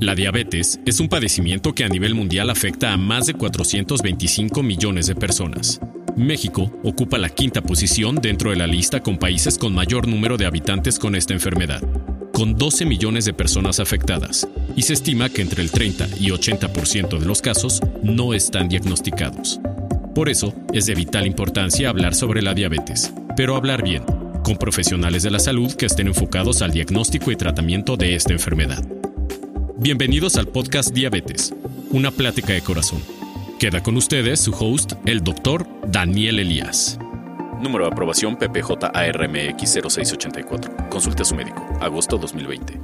La diabetes es un padecimiento que a nivel mundial afecta a más de 425 millones de personas. México ocupa la quinta posición dentro de la lista con países con mayor número de habitantes con esta enfermedad, con 12 millones de personas afectadas, y se estima que entre el 30 y 80% de los casos no están diagnosticados. Por eso es de vital importancia hablar sobre la diabetes, pero hablar bien, con profesionales de la salud que estén enfocados al diagnóstico y tratamiento de esta enfermedad. Bienvenidos al podcast Diabetes, una plática de corazón. Queda con ustedes su host, el doctor Daniel Elías. Número de aprobación PPJ-ARMX 0684. Consulte a su médico. Agosto 2020.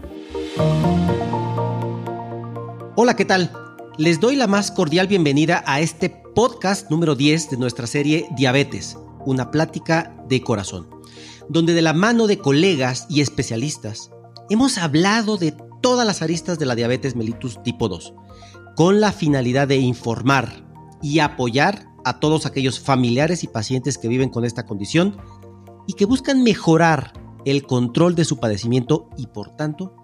Hola, ¿qué tal? Les doy la más cordial bienvenida a este podcast número 10 de nuestra serie Diabetes, una plática de corazón, donde de la mano de colegas y especialistas hemos hablado de todas las aristas de la diabetes mellitus tipo 2, con la finalidad de informar y apoyar a todos aquellos familiares y pacientes que viven con esta condición y que buscan mejorar el control de su padecimiento y por tanto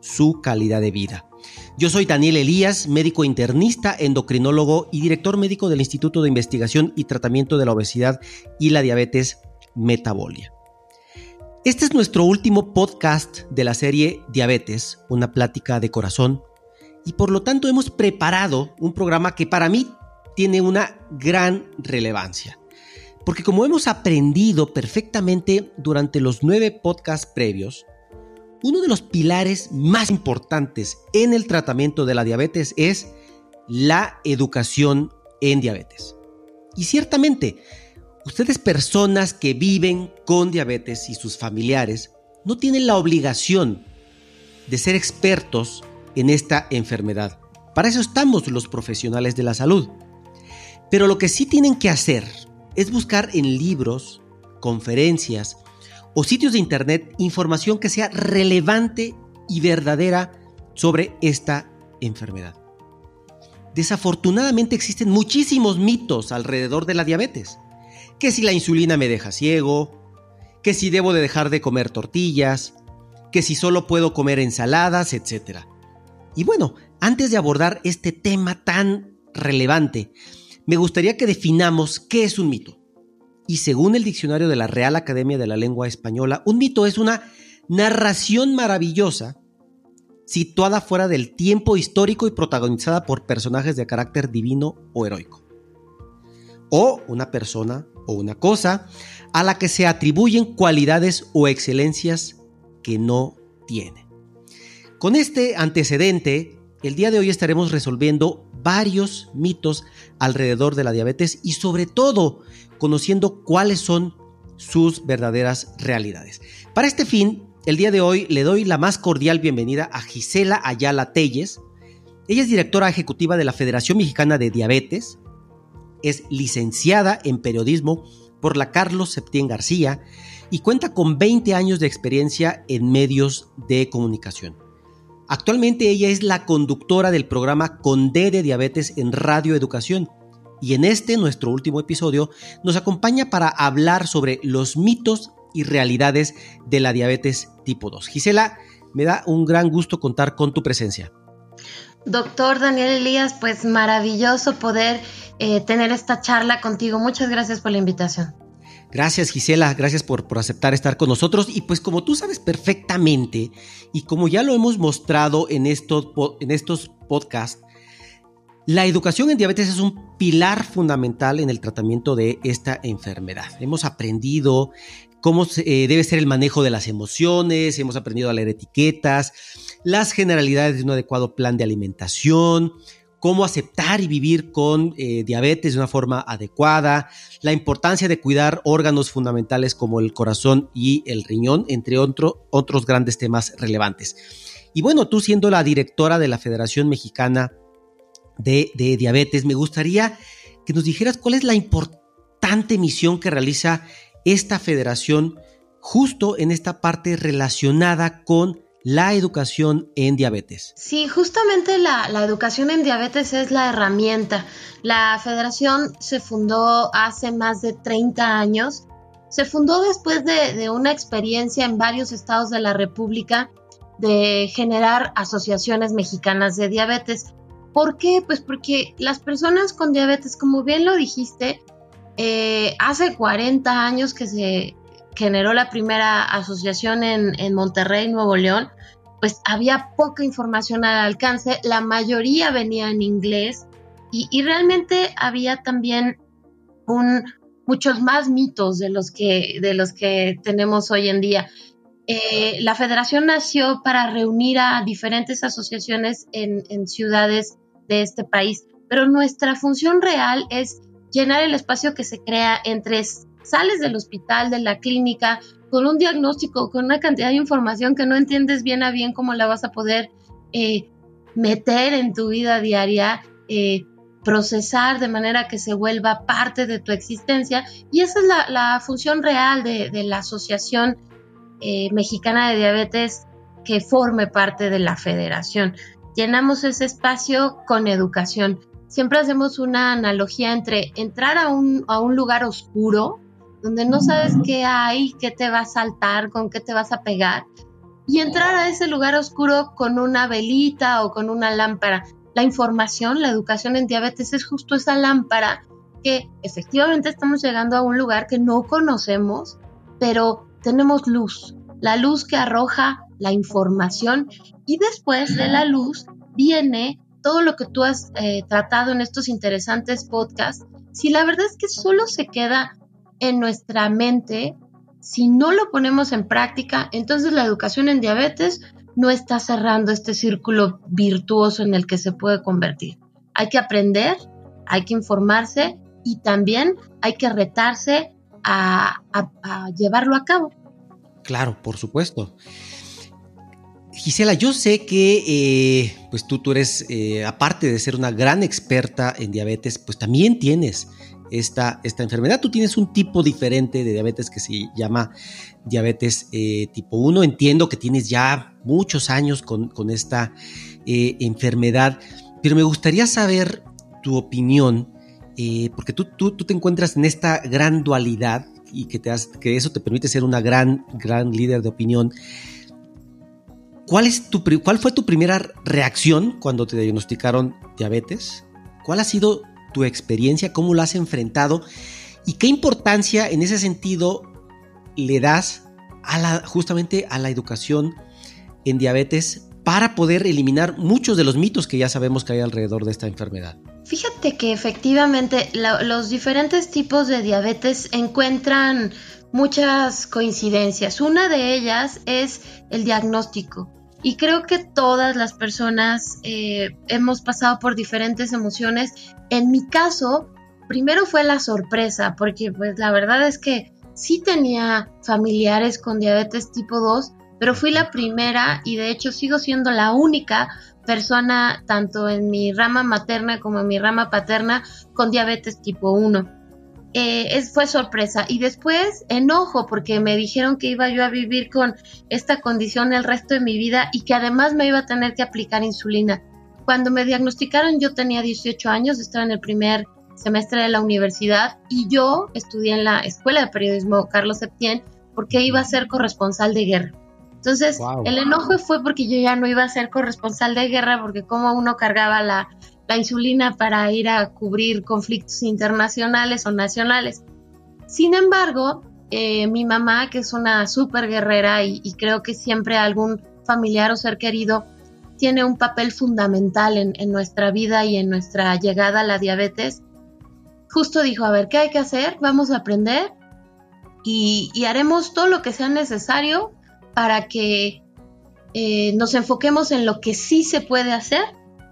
su calidad de vida. Yo soy Daniel Elías, médico internista, endocrinólogo y director médico del Instituto de Investigación y Tratamiento de la Obesidad y la Diabetes Metabolia. Este es nuestro último podcast de la serie Diabetes, una plática de corazón, y por lo tanto hemos preparado un programa que para mí tiene una gran relevancia. Porque como hemos aprendido perfectamente durante los nueve podcasts previos, uno de los pilares más importantes en el tratamiento de la diabetes es la educación en diabetes. Y ciertamente, Ustedes personas que viven con diabetes y sus familiares no tienen la obligación de ser expertos en esta enfermedad. Para eso estamos los profesionales de la salud. Pero lo que sí tienen que hacer es buscar en libros, conferencias o sitios de internet información que sea relevante y verdadera sobre esta enfermedad. Desafortunadamente existen muchísimos mitos alrededor de la diabetes que si la insulina me deja ciego, que si debo de dejar de comer tortillas, que si solo puedo comer ensaladas, etc. Y bueno, antes de abordar este tema tan relevante, me gustaría que definamos qué es un mito. Y según el diccionario de la Real Academia de la Lengua Española, un mito es una narración maravillosa situada fuera del tiempo histórico y protagonizada por personajes de carácter divino o heroico. O una persona o una cosa a la que se atribuyen cualidades o excelencias que no tiene. Con este antecedente, el día de hoy estaremos resolviendo varios mitos alrededor de la diabetes y sobre todo conociendo cuáles son sus verdaderas realidades. Para este fin, el día de hoy le doy la más cordial bienvenida a Gisela Ayala Telles. Ella es directora ejecutiva de la Federación Mexicana de Diabetes, es licenciada en periodismo por la Carlos Septién García y cuenta con 20 años de experiencia en medios de comunicación. Actualmente ella es la conductora del programa Conde de Diabetes en Radio Educación y en este, nuestro último episodio, nos acompaña para hablar sobre los mitos y realidades de la diabetes tipo 2. Gisela, me da un gran gusto contar con tu presencia. Doctor Daniel Elías, pues maravilloso poder eh, tener esta charla contigo. Muchas gracias por la invitación. Gracias Gisela, gracias por, por, aceptar estar con nosotros. Y pues como tú sabes perfectamente, y como ya lo hemos mostrado en en estos podcasts, la educación en diabetes es un pilar fundamental en el tratamiento de esta enfermedad. Hemos aprendido cómo eh, debe ser el manejo de las emociones, hemos aprendido a leer etiquetas, las generalidades de un adecuado plan de alimentación, cómo aceptar y vivir con eh, diabetes de una forma adecuada, la importancia de cuidar órganos fundamentales como el corazón y el riñón, entre otros grandes temas relevantes. Y bueno, tú siendo la directora de la Federación Mexicana de Diabetes, me gustaría que nos dijeras cuál es la importante misión que realiza esta federación justo en esta parte relacionada con la educación en diabetes. Sí, justamente la, educación en diabetes es la herramienta. La federación se fundó hace más de 30 años. Se fundó después de, una experiencia en varios estados de la República de generar asociaciones mexicanas de diabetes. ¿Por qué? Pues porque las personas con diabetes, como bien lo dijiste, eh, hace 40 años que se generó la primera asociación en, en Monterrey, Nuevo León, pues había poca información al alcance, la mayoría venía en inglés y, realmente había también muchos más mitos de los que, de los que tenemos hoy en día. Eh, la federación nació para reunir a diferentes asociaciones en, ciudades de este país, pero nuestra función real es llenar el espacio que se crea entre sales del hospital, de la clínica, con un diagnóstico, con una cantidad de información que no entiendes bien a bien cómo la vas a poder eh, meter en tu vida diaria, eh, procesar de manera que se vuelva parte de tu existencia. Y esa es la, función real de, la Asociación eh, Mexicana de Diabetes que forme parte de la federación. Llenamos ese espacio con educación. Siempre hacemos una analogía entre entrar a un, a un lugar oscuro, donde no sabes qué hay, qué te va a saltar, con qué te vas a pegar, y entrar a ese lugar oscuro con una velita o con una lámpara. La información, la educación en diabetes es justo esa lámpara que efectivamente estamos llegando a un lugar que no conocemos, pero tenemos luz, la luz que arroja la información y después de la luz viene todo lo que tú has eh, tratado en estos interesantes podcasts. Si la verdad es que solo se queda en nuestra mente, si no lo ponemos en práctica, entonces la educación en diabetes no está cerrando este círculo virtuoso en el que se puede convertir. Hay que aprender, hay que informarse y también hay que retarse a, llevarlo a cabo. Claro, por supuesto. Gisela, yo sé que eh, pues tú, tú eres, eh, aparte de ser una gran experta en diabetes, pues también tienes esta, esta enfermedad. Tú tienes un tipo diferente de diabetes que se llama diabetes eh, tipo 1. Entiendo que tienes ya muchos años con, esta eh, enfermedad, pero me gustaría saber tu opinión, porque tú, tú, te encuentras en esta gran dualidad y que, te que eso te permite ser una gran, gran líder de opinión. ¿Cuál, es tu, ¿Cuál fue tu primera reacción cuando te diagnosticaron diabetes? ¿Cuál ha sido tu experiencia, cómo lo has enfrentado y qué importancia en ese sentido le das a la, justamente a la educación en diabetes para poder eliminar muchos de los mitos que ya sabemos que hay alrededor de esta enfermedad. Fíjate que efectivamente los diferentes tipos de diabetes encuentran muchas coincidencias. Una de ellas es el diagnóstico. Y creo que todas las personas eh, hemos pasado por diferentes emociones. En mi caso, primero fue la sorpresa, porque pues la verdad es que sí tenía familiares con diabetes tipo 2, pero fui la primera y de hecho sigo siendo la única persona, tanto en mi rama materna como en mi rama paterna, con diabetes tipo 1. Eh, fue sorpresa. Y después enojo porque me dijeron que iba yo a vivir con esta condición el resto de mi vida y que además me iba a tener que aplicar insulina. Cuando me diagnosticaron yo tenía 18 años, estaba en el primer semestre de la universidad y yo estudié en la Escuela de Periodismo Carlos Septién porque iba a ser corresponsal de guerra. Entonces, el enojo fue porque yo ya no iba a ser corresponsal de guerra porque como uno cargaba la, la insulina para ir a cubrir conflictos internacionales o nacionales. Sin embargo, eh, mi mamá, que es una súper guerrera y, creo que siempre algún familiar o ser querido tiene un papel fundamental en, nuestra vida y en nuestra llegada a la diabetes, justo dijo, a ver, ¿qué hay que hacer? Vamos a aprender y, haremos todo lo que sea necesario para que eh, nos enfoquemos en lo que sí se puede hacer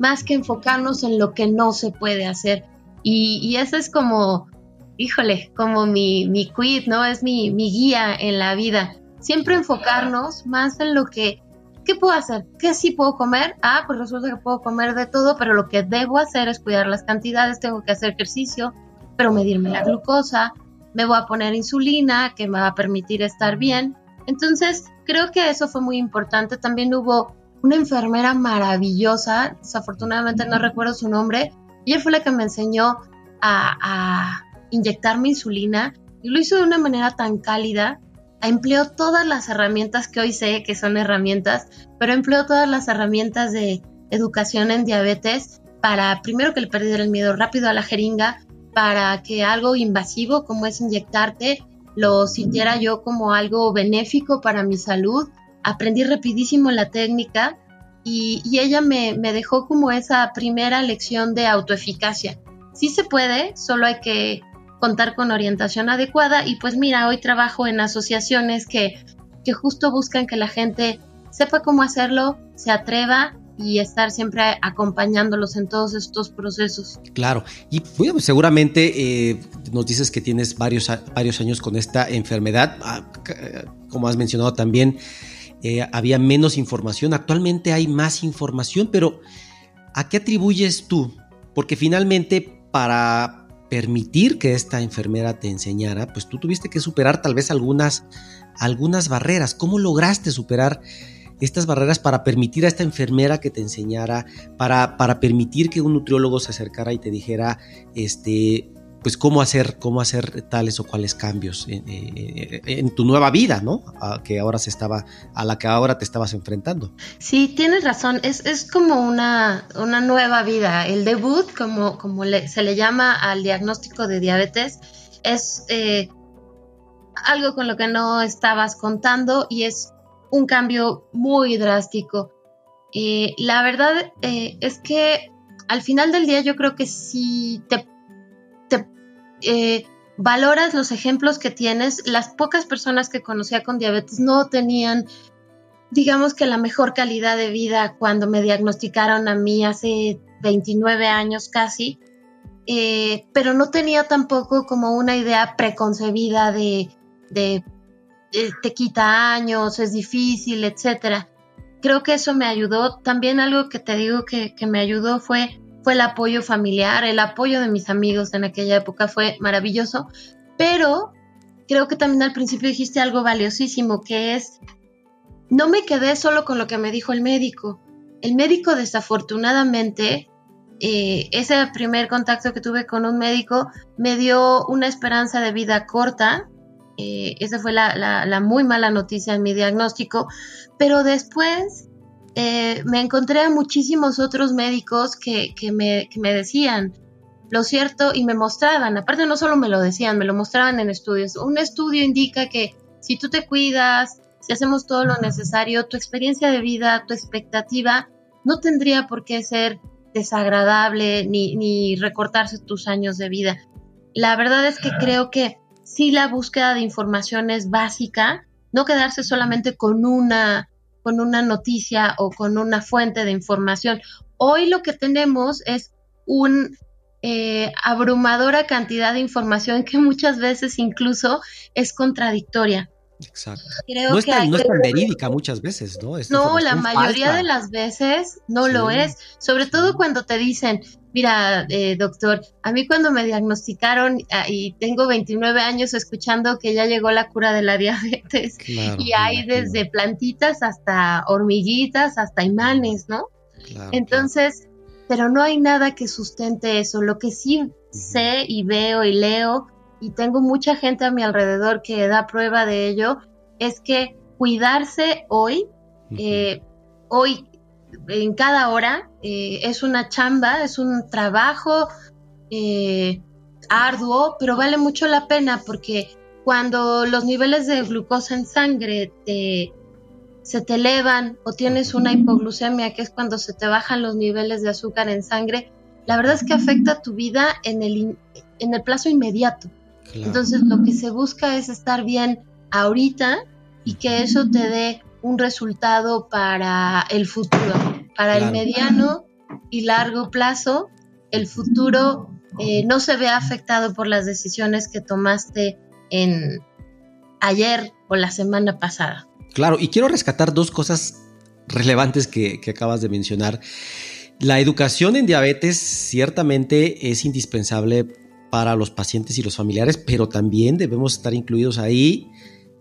más que enfocarnos en lo que no se puede hacer. Y, y eso es como, híjole, como mi, mi quid, ¿no? Es mi, mi guía en la vida. Siempre enfocarnos más en lo que, ¿qué puedo hacer? ¿Qué sí puedo comer? Ah, pues resulta que puedo comer de todo, pero lo que debo hacer es cuidar las cantidades, tengo que hacer ejercicio, pero medirme la glucosa, me voy a poner insulina que me va a permitir estar bien. Entonces, creo que eso fue muy importante. También hubo una enfermera maravillosa, desafortunadamente no recuerdo su nombre, ella fue la que me enseñó a, inyectarme insulina y lo hizo de una manera tan cálida empleo todas las herramientas que hoy sé que son herramientas, pero empleo todas las herramientas de educación en diabetes para primero que le perdiera el miedo rápido a la jeringa, para que algo invasivo como es inyectarte lo sintiera yo como algo benéfico para mi salud. Aprendí rapidísimo la técnica y, ella me, me, dejó como esa primera lección de autoeficacia. Sí se puede, solo hay que contar con orientación adecuada y pues mira, hoy trabajo en asociaciones que, que justo buscan que la gente sepa cómo hacerlo, se atreva y estar siempre acompañándolos en todos estos procesos. Claro, y seguramente eh, nos dices que tienes varios, varios años con esta enfermedad, ah, como has mencionado también, eh, había menos información, actualmente hay más información, pero ¿a qué atribuyes tú? Porque finalmente para permitir que esta enfermera te enseñara, pues tú tuviste que superar tal vez algunas, algunas barreras. ¿Cómo lograste superar estas barreras para permitir a esta enfermera que te enseñara, para, para permitir que un nutriólogo se acercara y te dijera, este, pues cómo hacer, cómo hacer tales o cuales cambios en, tu nueva vida, ¿no? A, que ahora se estaba, a la que ahora te estabas enfrentando. Sí, tienes razón, es, es como una, una, nueva vida. El debut, como, como se le llama al diagnóstico de diabetes, es eh, algo con lo que no estabas contando y es un cambio muy drástico. Eh, la verdad eh, es que al final del día yo creo que si te eh, valoras los ejemplos que tienes. Las pocas personas que conocía con diabetes no tenían, digamos que la mejor calidad de vida cuando me diagnosticaron a mí hace 29 años casi, eh, pero no tenía tampoco como una idea preconcebida de, de, te quita años, es difícil, etcétera. Creo que eso me ayudó. También algo que te digo que, que me ayudó fue fue el apoyo familiar, el apoyo de mis amigos en aquella época fue maravilloso, pero creo que también al principio dijiste algo valiosísimo, que es, no me quedé solo con lo que me dijo el médico. El médico desafortunadamente, eh, ese primer contacto que tuve con un médico me dio una esperanza de vida corta. Eh, esa fue la muy mala noticia en mi diagnóstico, pero después eh, me encontré a muchísimos otros médicos que, me, decían lo cierto y me mostraban, aparte no solo me lo decían, me lo mostraban en estudios. Un estudio indica que si tú te cuidas, si hacemos todo lo necesario, tu experiencia de vida, tu expectativa, no tendría por qué ser desagradable ni, ni recortarse tus años de vida. La verdad es que creo que si la búsqueda de información es básica, no quedarse solamente con una con una noticia o con una fuente de información. Hoy lo que tenemos es una eh, abrumadora cantidad de información que muchas veces incluso es contradictoria. Exacto. no, es tan, verídica muchas veces, ¿no? no, la mayoría de las veces no lo es, sobre todo cuando te dicen, mira, eh, doctor, a mí cuando me diagnosticaron ah, y tengo 29 años escuchando que ya llegó la cura de la diabetes y hay desde plantitas hasta hormiguitas, hasta imanes, ¿no? Entonces, pero no hay nada que sustente eso. Lo que sí sé y veo y leo y tengo mucha gente a mi alrededor que da prueba de ello, es que cuidarse hoy, eh, hoy, en cada hora, eh, es una chamba, es un trabajo eh, arduo, pero vale mucho la pena porque cuando los niveles de glucosa en sangre se te elevan o tienes una hipoglucemia, que es cuando se te bajan los niveles de azúcar en sangre, la verdad es que afecta tu vida en el, en el plazo inmediato. Entonces lo que se busca es estar bien ahorita y que eso te dé un resultado para el futuro, para el mediano y largo plazo. El futuro eh, no se ve afectado por las decisiones que tomaste en ayer o la semana pasada. Claro, y quiero rescatar dos cosas relevantes que, que acabas de mencionar. La educación en diabetes ciertamente es indispensable para los pacientes y los familiares, pero también debemos estar incluidos ahí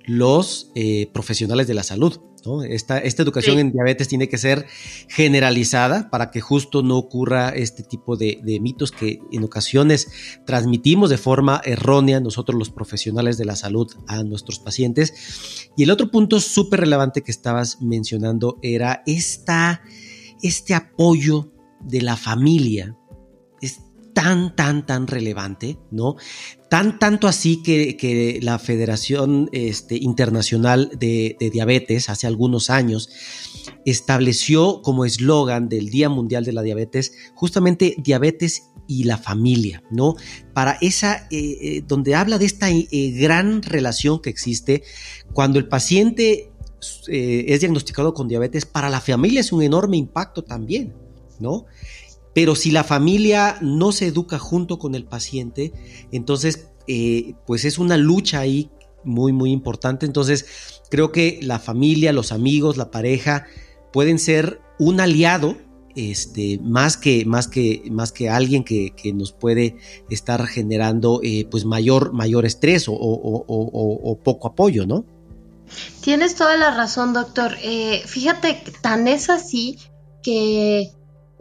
los eh, profesionales de la salud. Esta, esta educación en diabetes tiene que ser generalizada para que justo no ocurra este tipo de, de, mitos que en ocasiones transmitimos de forma errónea nosotros los profesionales de la salud a nuestros pacientes. Y el otro punto súper relevante que estabas mencionando era esta, este apoyo de la familia. Tan, tan, tan relevante, ¿no? Tan, tanto así que, la Federación este, Internacional de, Diabetes hace algunos años estableció como eslogan del Día Mundial de la Diabetes justamente diabetes y la familia, ¿no? Para esa, eh, eh, donde habla de esta eh, gran relación que existe cuando el paciente es diagnosticado con diabetes, para la familia es un enorme impacto también, ¿no? Pero si la familia no se educa junto con el paciente, entonces eh, pues es una lucha ahí muy, muy importante. Entonces creo que la familia, los amigos, la pareja pueden ser un aliado. Este, más que, más que, más que alguien que, nos puede estar generando eh, pues mayor, mayor estrés o, poco apoyo, ¿no? Tienes toda la razón, doctor. Eh, fíjate, tan es así que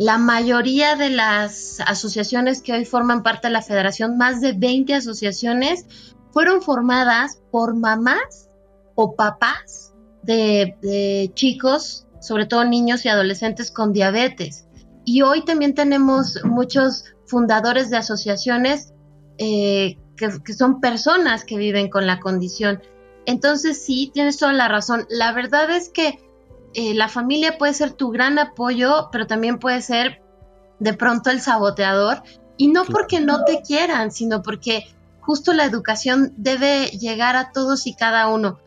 la mayoría de las asociaciones que hoy forman parte de la federación, más de 20 asociaciones, fueron formadas por mamás o papás de, chicos, sobre todo niños y adolescentes con diabetes. Y hoy también tenemos muchos fundadores de asociaciones eh, que, son personas que viven con la condición. Entonces sí, tienes toda la razón. La verdad es que eh, la familia puede ser tu gran apoyo, pero también puede ser de pronto el saboteador. Y no porque no te quieran, sino porque justo la educación debe llegar a todos y cada uno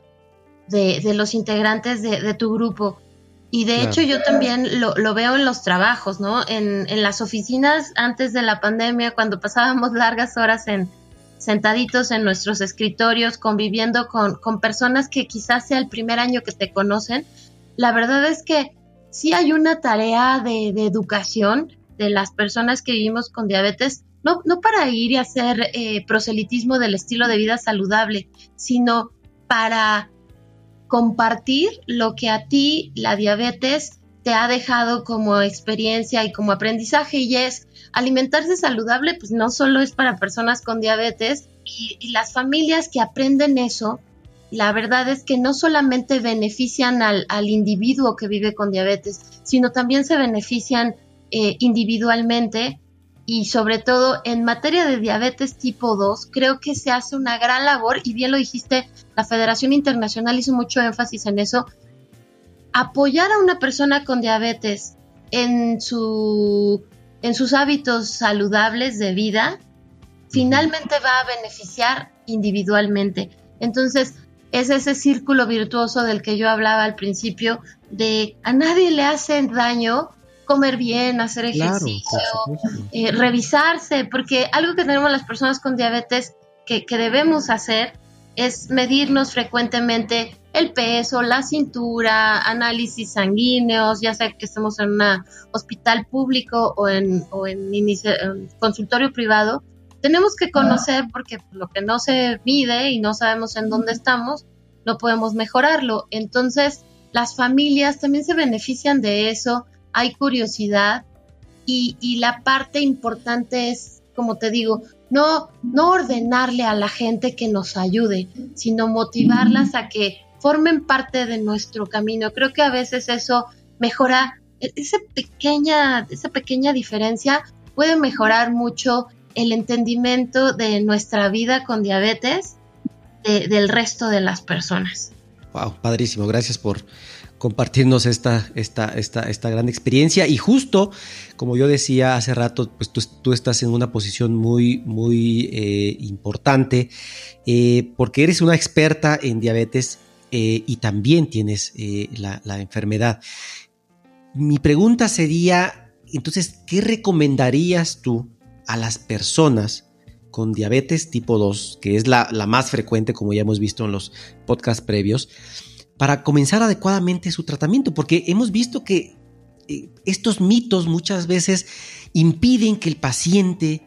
de, los integrantes de, tu grupo. Y de hecho yo también lo, veo en los trabajos, ¿no? En, las oficinas antes de la pandemia, cuando pasábamos largas horas en sentaditos en nuestros escritorios, conviviendo con, con personas que quizás sea el primer año que te conocen, la verdad es que sí hay una tarea de, educación de las personas que vivimos con diabetes, no, no para ir y hacer eh, proselitismo del estilo de vida saludable, sino para compartir lo que a ti la diabetes te ha dejado como experiencia y como aprendizaje y es alimentarse saludable, pues no solo es para personas con diabetes y las familias que aprenden eso la verdad es que no solamente benefician al, individuo que vive con diabetes, sino también se benefician eh, individualmente y sobre todo en materia de diabetes tipo 2, creo que se hace una gran labor y bien lo dijiste, la Federación Internacional hizo mucho énfasis en eso, apoyar a una persona con diabetes en, su, en sus hábitos saludables de vida, finalmente va a beneficiar individualmente. Entonces, es ese círculo virtuoso del que yo hablaba al principio, de a nadie le hace daño comer bien, hacer ejercicio, eh, revisarse, porque algo que tenemos las personas con diabetes que, debemos hacer es medirnos frecuentemente el peso, la cintura, análisis sanguíneos, ya sea que estemos en un hospital público o en, o en consultorio privado, tenemos que conocer porque lo que no se mide y no sabemos en dónde estamos, no podemos mejorarlo. Entonces, las familias también se benefician de eso, hay curiosidad y, la parte importante es, como te digo, no, no ordenarle a la gente que nos ayude, sino motivarlas a que formen parte de nuestro camino. Creo que a veces eso mejora, e-, esa pequeña, esa pequeña diferencia puede mejorar mucho el entendimiento de nuestra vida con diabetes del resto de las personas. Wow, padrísimo. Gracias por compartirnos esta, esta, esta, esta gran experiencia. Y justo, como yo decía hace rato, pues tú, estás en una posición muy, muy eh, importante eh, porque eres una experta en diabetes eh, y también tienes la enfermedad. Mi pregunta sería, entonces, ¿qué recomendarías tú a las personas con diabetes tipo 2, que es la, más frecuente, como ya hemos visto en los podcasts previos, para comenzar adecuadamente su tratamiento, porque hemos visto que eh, estos mitos muchas veces impiden que el paciente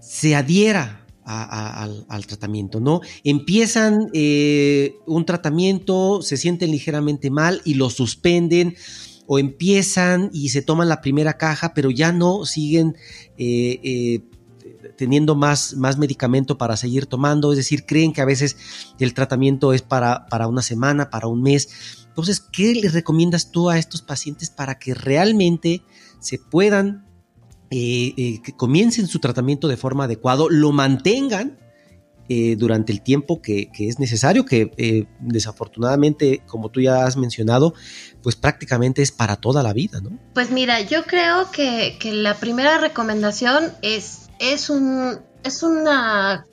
se adhiera al, tratamiento, ¿no? Empiezan eh, un tratamiento, se sienten ligeramente mal y lo suspenden o empiezan y se toman la primera caja, pero ya no siguen eh, eh, teniendo más, más medicamento para seguir tomando, es decir, creen que a veces el tratamiento es para, para una semana, para un mes. Entonces, ¿qué le recomiendas tú a estos pacientes para que realmente se puedan eh, que comiencen su tratamiento de forma adecuada, lo mantengan eh, durante el tiempo que, es necesario, que desafortunadamente, como tú ya has mencionado, pues prácticamente es para toda la vida, ¿no? Pues mira, yo creo que, la primera recomendación es, es, un, es una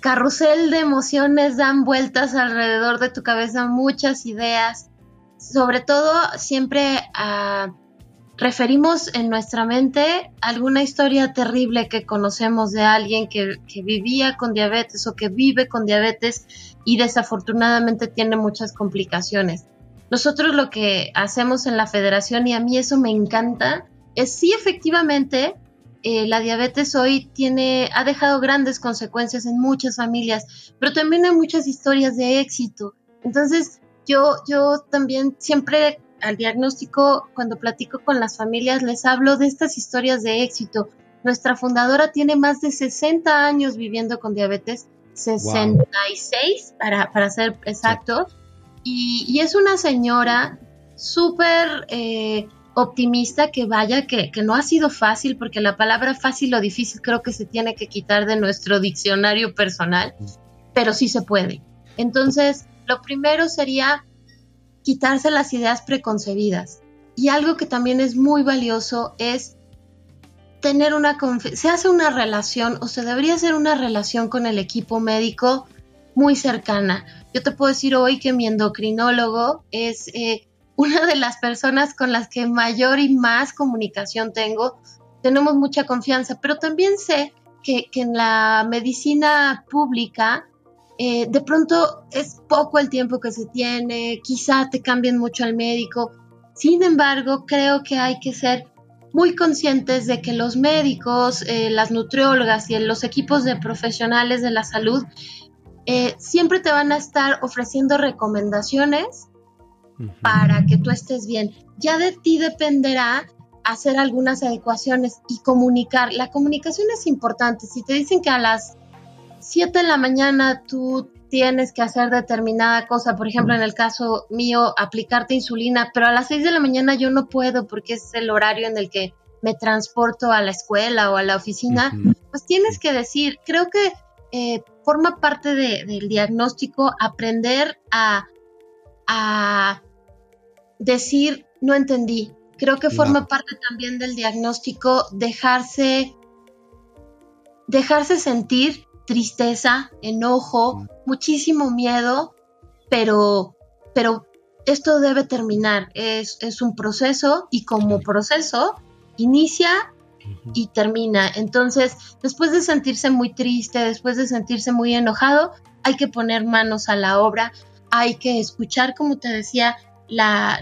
carrusel de emociones, dan vueltas alrededor de tu cabeza, muchas ideas, sobre todo siempre a referimos en nuestra mente alguna historia terrible que conocemos de alguien que, vivía con diabetes o que vive con diabetes y desafortunadamente tiene muchas complicaciones. Nosotros lo que hacemos en la federación, y a mí eso me encanta, es sí efectivamente eh, la diabetes hoy tiene, ha dejado grandes consecuencias en muchas familias, pero también hay muchas historias de éxito. Entonces, yo, yo también siempre al diagnóstico, cuando platico con las familias, les hablo de estas historias de éxito. Nuestra fundadora tiene más de 60 años viviendo con diabetes, 66 para, para ser exactos, y, es una señora súper eh, optimista que vaya, que, que no ha sido fácil, porque la palabra fácil o difícil creo que se tiene que quitar de nuestro diccionario personal, pero sí se puede. Entonces, lo primero sería quitarse las ideas preconcebidas. Y algo que también es muy valioso es tener una se hace una relación o se debería hacer una relación con el equipo médico muy cercana. Yo te puedo decir hoy que mi endocrinólogo es eh, una de las personas con las que mayor y más comunicación tengo. Tenemos mucha confianza, pero también sé que, que en la medicina pública eh, de pronto es poco el tiempo que se tiene, quizá te cambien mucho al médico. Sin embargo, creo que hay que ser muy conscientes de que los médicos, eh, las nutriólogas y los equipos de profesionales de la salud eh, siempre te van a estar ofreciendo recomendaciones para que tú estés bien. Ya de ti dependerá hacer algunas adecuaciones y comunicar. La comunicación es importante. Si te dicen que a las 7 de la mañana tú tienes que hacer determinada cosa, por ejemplo, en el caso mío, aplicarte insulina, pero a las 6 de la mañana yo no puedo porque es el horario en el que me transporto a la escuela o a la oficina, pues tienes que decir, creo que eh, forma parte del diagnóstico aprender a, a, decir, no entendí. Creo que forma parte también del diagnóstico dejarse, dejarse sentir tristeza, enojo, muchísimo miedo, pero, pero esto debe terminar. Es, es un proceso y como proceso inicia y termina. Entonces, después de sentirse muy triste, después de sentirse muy enojado, hay que poner manos a la obra, hay que escuchar, como te decía, las,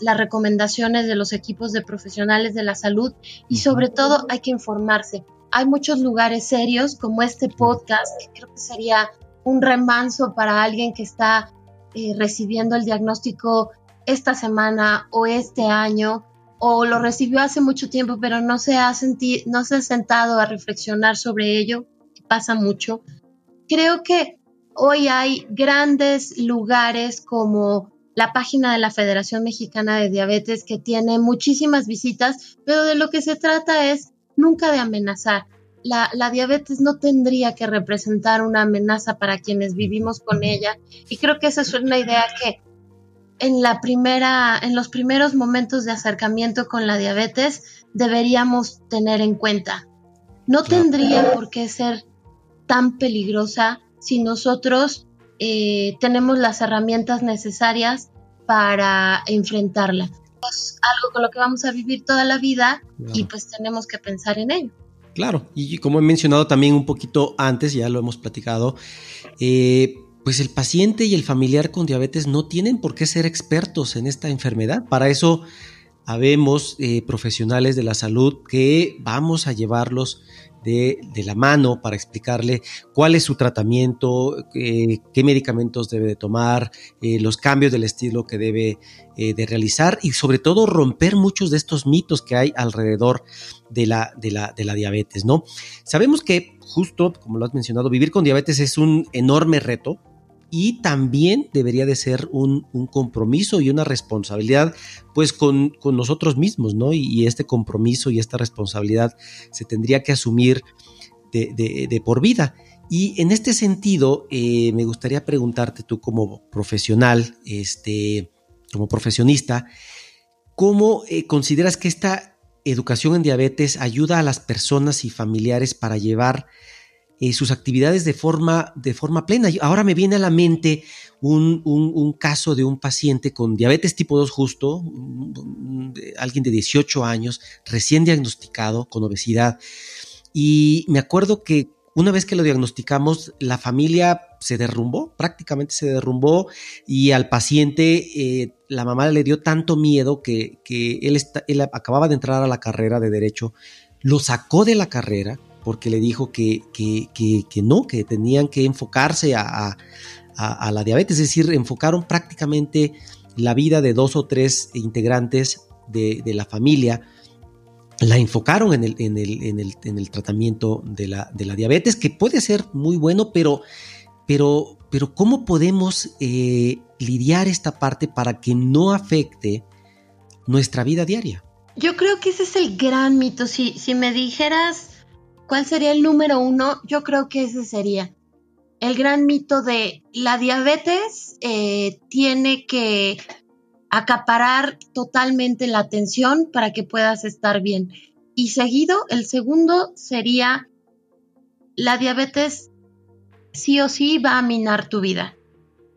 las, recomendaciones de los equipos de profesionales de la salud y sobre todo hay que informarse hay muchos lugares serios como este podcast, que creo que sería un remanso para alguien que está eh, recibiendo el diagnóstico esta semana o este año o lo recibió hace mucho tiempo pero no se ha sentido, no se ha sentado a reflexionar sobre ello, pasa mucho. Creo que hoy hay grandes lugares como la página de la Federación Mexicana de Diabetes que tiene muchísimas visitas, pero de lo que se trata es nunca de amenazar. La, diabetes no tendría que representar una amenaza para quienes vivimos con ella y creo que esa es una idea que en la primera en los primeros momentos de acercamiento con la diabetes deberíamos tener en cuenta. No tendría por qué ser tan peligrosa si nosotros eh, tenemos las herramientas necesarias para enfrentarla es algo con lo que vamos a vivir toda la vida y pues tenemos que pensar en ello. Claro, y como he mencionado también un poquito antes, ya lo hemos platicado, eh, pues el paciente y el familiar con diabetes no tienen por qué ser expertos en esta enfermedad. Para eso habemos eh, profesionales de la salud que vamos a llevarlos de, la mano para explicarle cuál es su tratamiento, eh, qué medicamentos debe de tomar, eh, los cambios del estilo que debe eh, de realizar y sobre todo romper muchos de estos mitos que hay alrededor de la, de la, de la diabetes, ¿no? Sabemos que justo, como lo has mencionado, vivir con diabetes es un enorme reto, y también debería de ser un, compromiso y una responsabilidad pues con, nosotros mismos, ¿no? Y, este compromiso y esta responsabilidad se tendría que asumir de, por vida. Y en este sentido, eh, me gustaría preguntarte tú como profesional, este, como profesionista, ¿cómo eh, consideras que esta educación en diabetes ayuda a las personas y familiares para llevar eh, sus actividades de forma, de forma plena. Ahora me viene a la mente un, caso de un paciente con diabetes tipo 2 justo, alguien de 18 años, recién diagnosticado con obesidad. Y me acuerdo que una vez que lo diagnosticamos, la familia se derrumbó, prácticamente se derrumbó y al paciente eh, la mamá le dio tanto miedo que, él, él acababa de entrar a la carrera de derecho, lo sacó de la carrera porque le dijo que, no, que tenían que enfocarse a, la diabetes, es decir, enfocaron prácticamente la vida de dos o tres integrantes de, la familia, la enfocaron en el, en el, tratamiento de la, de la, diabetes, que puede ser muy bueno, pero, pero, pero ¿cómo podemos eh, lidiar esta parte para que no afecte nuestra vida diaria? Yo creo que ese es el gran mito. Si, si me dijeras ¿Cuál sería el número uno? Yo creo que ese sería el gran mito de la diabetes eh, tiene que acaparar totalmente la atención para que puedas estar bien. Y seguido, el segundo sería la diabetes sí o sí va a minar tu vida.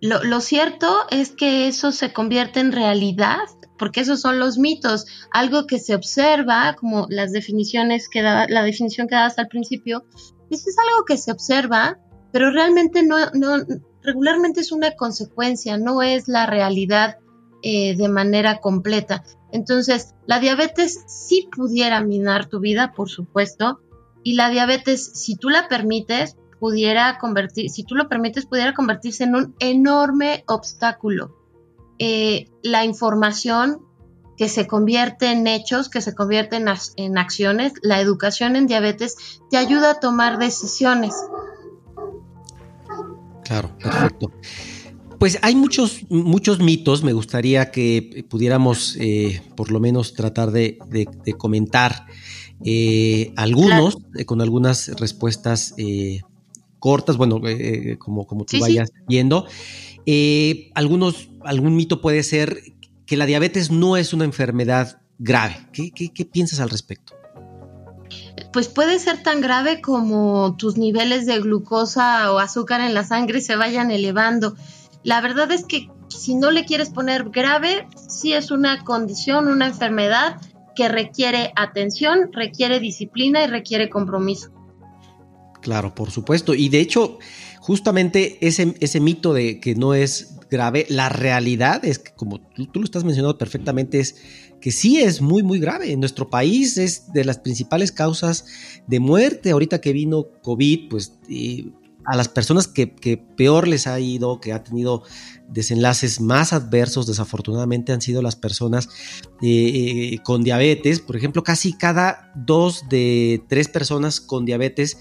Lo, lo, cierto es que eso se convierte en realidad porque esos son los mitos, algo que se observa, como las definiciones que da, la definición que dabas al principio, eso es algo que se observa, pero realmente no, no regularmente es una consecuencia, no es la realidad eh, de manera completa. Entonces, la diabetes sí pudiera minar tu vida, por supuesto, y la diabetes, si tú la permites, pudiera convertir, si tú lo permites, pudiera convertirse en un enorme obstáculo eh, la información que se convierte en hechos, que se convierte en, en, acciones, la educación en diabetes te ayuda a tomar decisiones. Claro, perfecto. Pues hay muchos, muchos mitos, me gustaría que pudiéramos eh, por lo menos tratar de, comentar eh, algunos, con algunas respuestas cortas, bueno, como, como tú vayas viendo. algunos algún mito puede ser que la diabetes no es una enfermedad grave. ¿Qué, piensas al respecto? Pues puede ser tan grave como tus niveles de glucosa o azúcar en la sangre se vayan elevando. La verdad es que si no le quieres poner grave, sí es una condición, una enfermedad que requiere atención, requiere disciplina y requiere compromiso. Claro, por supuesto. Y de hecho, justamente ese, ese mito de que no es grave. La realidad es que, como tú, lo estás mencionando perfectamente, es que sí es muy, muy grave. En nuestro país es de las principales causas de muerte. Ahorita que vino COVID, pues a las personas que, peor les ha ido, que ha tenido desenlaces más adversos, desafortunadamente han sido las personas eh, eh, con diabetes. Por ejemplo, casi cada dos de tres personas con diabetes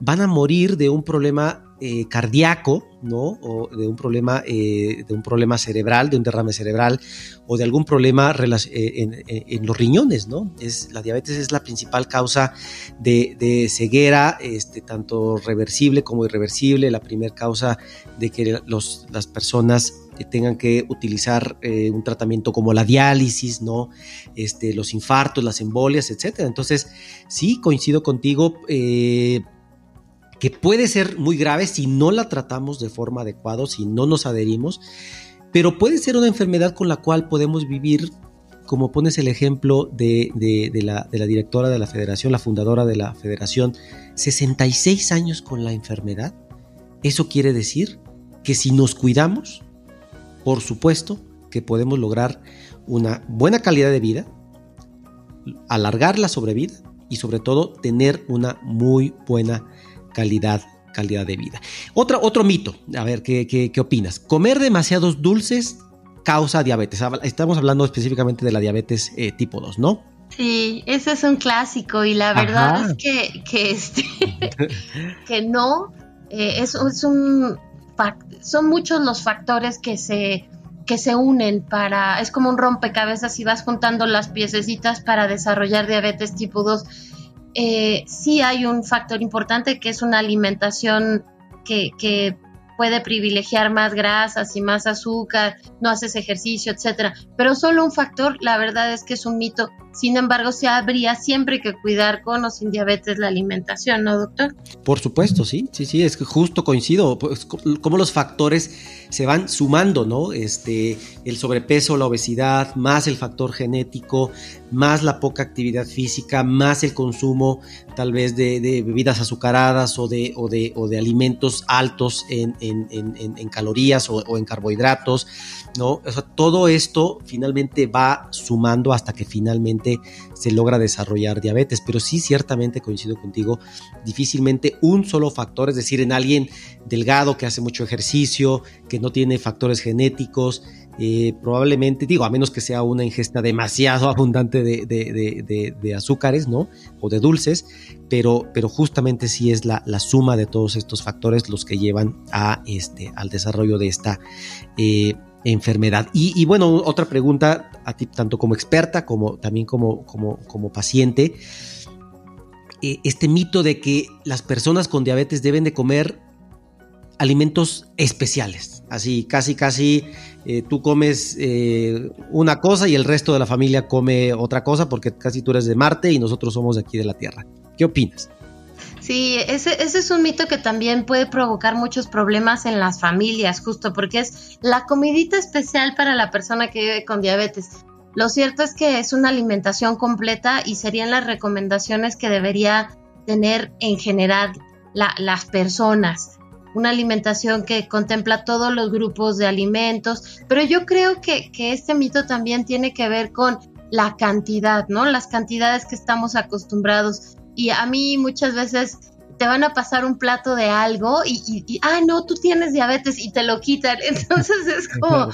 van a morir de un problema eh, cardíaco, ¿no? O de un problema, eh, de un problema cerebral, de un derrame cerebral, o de algún problema eh, en, los riñones, ¿no? Es, la diabetes es la principal causa de, ceguera, este, tanto reversible como irreversible, la primera causa de que los, las personas tengan que utilizar un tratamiento como la diálisis, ¿no? Este, los infartos, las embolias, etcétera. Entonces, sí, coincido contigo que puede ser muy grave si no la tratamos de forma adecuada, si no nos adherimos, pero puede ser una enfermedad con la cual podemos vivir, como pones el ejemplo de, la, directora de la federación, la fundadora de la federación, 66 años con la enfermedad. Eso quiere decir que si nos cuidamos, por supuesto que podemos lograr una buena calidad de vida, alargar la sobrevida y sobre todo tener una muy buena calidad calidad de vida. Otra, otro mito, a ver, ¿qué, qué, opinas? Comer demasiados dulces causa diabetes. Estamos hablando específicamente de la diabetes eh, tipo 2, ¿no? Sí, ese es un clásico y la verdad es que, que, este, que no, eh, es, es, un, son muchos los factores que se, que se unen para, es como un rompecabezas y vas juntando las piececitas para desarrollar diabetes tipo 2. Eh, sí hay un factor importante que es una alimentación que, que puede privilegiar más grasas y más azúcar, no haces ejercicio, etcétera. Pero solo un factor, la verdad es que es un mito. Sin embargo, se habría siempre que cuidar con o sin diabetes la alimentación, ¿no, doctor? Por supuesto, sí, sí, sí, es que justo coincido, pues, como los factores se van sumando, ¿no? Este, el sobrepeso, la obesidad, más el factor genético, más la poca actividad física, más el consumo tal vez de, bebidas azucaradas o de, o de, o de alimentos altos en, en, calorías o, en carbohidratos, ¿no? O sea, todo esto finalmente va sumando hasta que finalmente se logra desarrollar diabetes, pero sí ciertamente coincido contigo, difícilmente un solo factor, es decir, en alguien delgado que hace mucho ejercicio, que no tiene factores genéticos, eh, probablemente, digo, a menos que sea una ingesta demasiado abundante de, azúcares, ¿no? O de dulces, pero, pero justamente sí es la, suma de todos estos factores los que llevan a este, al desarrollo de esta eh, enfermedad. Y, bueno, otra pregunta a ti, tanto como experta como también como, como, como paciente. Eh, este mito de que las personas con diabetes deben de comer alimentos especiales. Así, casi, casi eh, tú comes eh, una cosa y el resto de la familia come otra cosa porque casi tú eres de Marte y nosotros somos de aquí de la Tierra. ¿Qué opinas? Sí, ese, ese es un mito que también puede provocar muchos problemas en las familias, justo porque es la comidita especial para la persona que vive con diabetes. Lo cierto es que es una alimentación completa y serían las recomendaciones que debería tener en general las personas una alimentación que contempla todos los grupos de alimentos, pero yo creo que, este mito también tiene que ver con la cantidad, ¿no? Las cantidades que estamos acostumbrados. Y a mí muchas veces te van a pasar un plato de algo y, y, ah, no, tú tienes diabetes y te lo quitan. Entonces es como,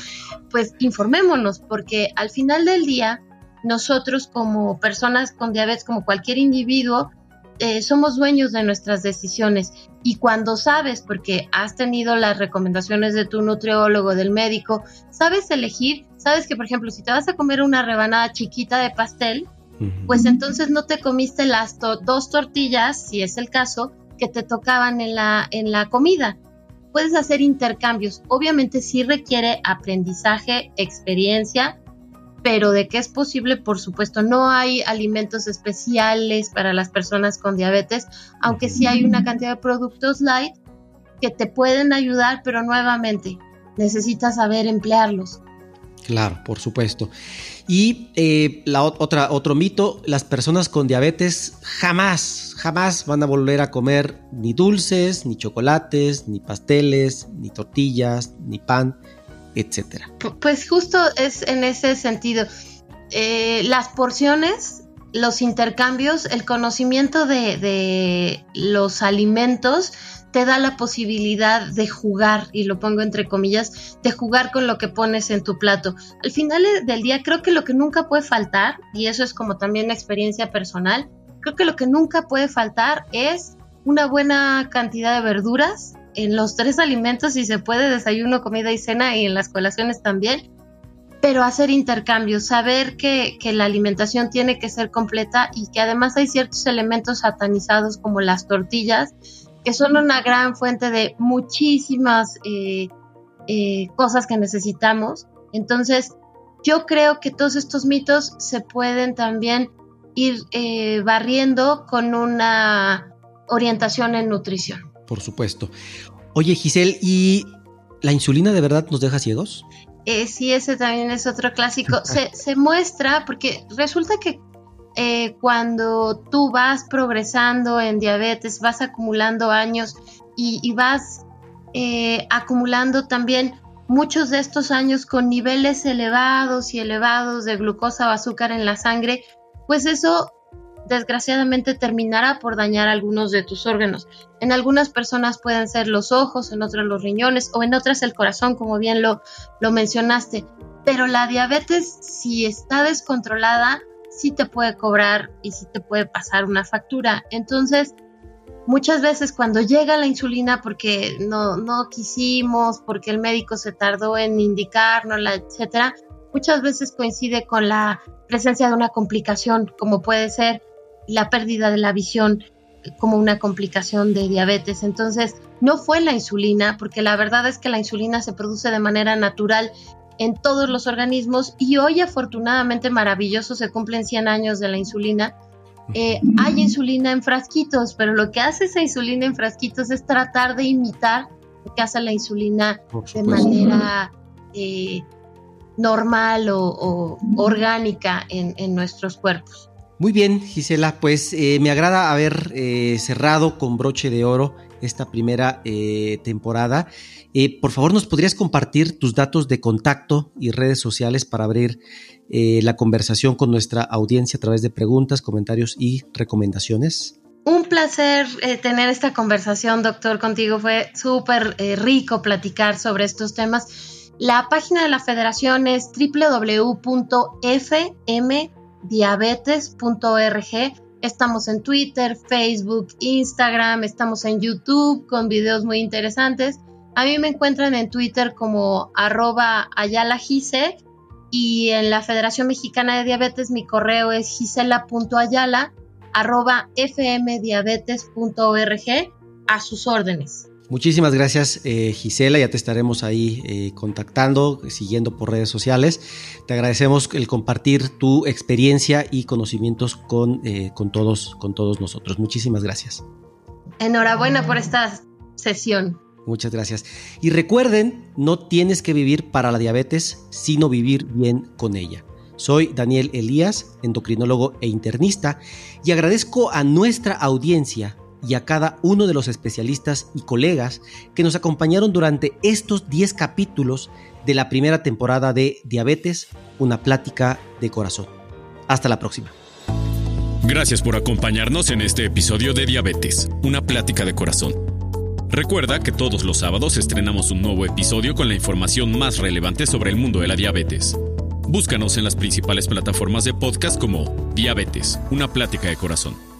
pues informémonos, porque al final del día, nosotros como personas con diabetes, como cualquier individuo, eh, somos dueños de nuestras decisiones y cuando sabes, porque has tenido las recomendaciones de tu nutriólogo, del médico, sabes elegir, sabes que por ejemplo si te vas a comer una rebanada chiquita de pastel, pues entonces no te comiste las dos tortillas, si es el caso, que te tocaban en la, en la comida. Puedes hacer intercambios. Obviamente sí requiere aprendizaje, experiencia, pero de que es posible, por supuesto, no hay alimentos especiales para las personas con diabetes, aunque sí hay una cantidad de productos light que te pueden ayudar, pero nuevamente necesitas saber emplearlos. Claro, por supuesto. Y eh, la otra, otro mito, las personas con diabetes jamás, jamás van a volver a comer ni dulces, ni chocolates, ni pasteles, ni tortillas, ni pan etcétera. Pues justo es en ese sentido. Eh, las porciones, los intercambios, el conocimiento de, los alimentos te da la posibilidad de jugar, y lo pongo entre comillas, de jugar con lo que pones en tu plato. Al final del día creo que lo que nunca puede faltar, y eso es como también una experiencia personal, creo que lo que nunca puede faltar es una buena cantidad de verduras, en los tres alimentos, si se puede, desayuno, comida y cena, y en las colaciones también, pero hacer intercambios, saber que, la alimentación tiene que ser completa y que además hay ciertos elementos satanizados como las tortillas, que son una gran fuente de muchísimas eh, eh, cosas que necesitamos. Entonces, yo creo que todos estos mitos se pueden también ir eh, barriendo con una orientación en nutrición por supuesto. Oye, Giselle, ¿y la insulina de verdad nos deja ciegos? Eh, sí, ese también es otro clásico. se, muestra porque resulta que eh, cuando tú vas progresando en diabetes, vas acumulando años y, vas eh, acumulando también muchos de estos años con niveles elevados y elevados de glucosa o azúcar en la sangre, pues eso desgraciadamente terminará por dañar algunos de tus órganos. En algunas personas pueden ser los ojos, en otras los riñones o en otras el corazón, como bien lo, lo mencionaste. Pero la diabetes, si está descontrolada, sí te puede cobrar y sí te puede pasar una factura. Entonces, muchas veces cuando llega la insulina porque no, no quisimos, porque el médico se tardó en indicárnosla, etcétera, muchas veces coincide con la presencia de una complicación, como puede ser la pérdida de la visión como una complicación de diabetes. Entonces, no fue la insulina, porque la verdad es que la insulina se produce de manera natural en todos los organismos y hoy afortunadamente maravilloso se cumplen 100 años de la insulina. Eh, hay insulina en frasquitos, pero lo que hace esa insulina en frasquitos es tratar de imitar lo que hace la insulina de manera eh, normal o, orgánica en, nuestros cuerpos. Muy bien, Gisela, pues eh, me agrada haber eh, cerrado con broche de oro esta primera eh, temporada. por favor, ¿nos podrías compartir tus datos de contacto y redes sociales para abrir la conversación con nuestra audiencia a través de preguntas, comentarios y recomendaciones? Un placer tener esta conversación, doctor, contigo. Fue súper rico platicar sobre estos temas la página de la federación es www.fmdiabetes.org. Estamos en Twitter, Facebook, Instagram, estamos en YouTube con videos muy interesantes. A mí me encuentran en Twitter como arroba ayalagise y en la Federación Mexicana de Diabetes mi correo es gisela.ayala arroba fmdiabetes.org a sus órdenes. Muchísimas gracias eh, Gisela, ya te estaremos ahí eh, contactando, siguiendo por redes sociales. Te agradecemos el compartir tu experiencia y conocimientos con, eh, con, todos, con todos nosotros. Muchísimas gracias. Enhorabuena por esta sesión. Muchas gracias. Y recuerden, no tienes que vivir para la diabetes, sino vivir bien con ella. Soy Daniel Elías, endocrinólogo e internista, y agradezco a nuestra audiencia y a cada uno de los especialistas y colegas que nos acompañaron durante estos 10 capítulos de la primera temporada de Diabetes, una plática de corazón. Hasta la próxima. Gracias por acompañarnos en este episodio de Diabetes, una plática de corazón. Recuerda que todos los sábados estrenamos un nuevo episodio con la información más relevante sobre el mundo de la diabetes. Búscanos en las principales plataformas de podcast como Diabetes, una plática de corazón.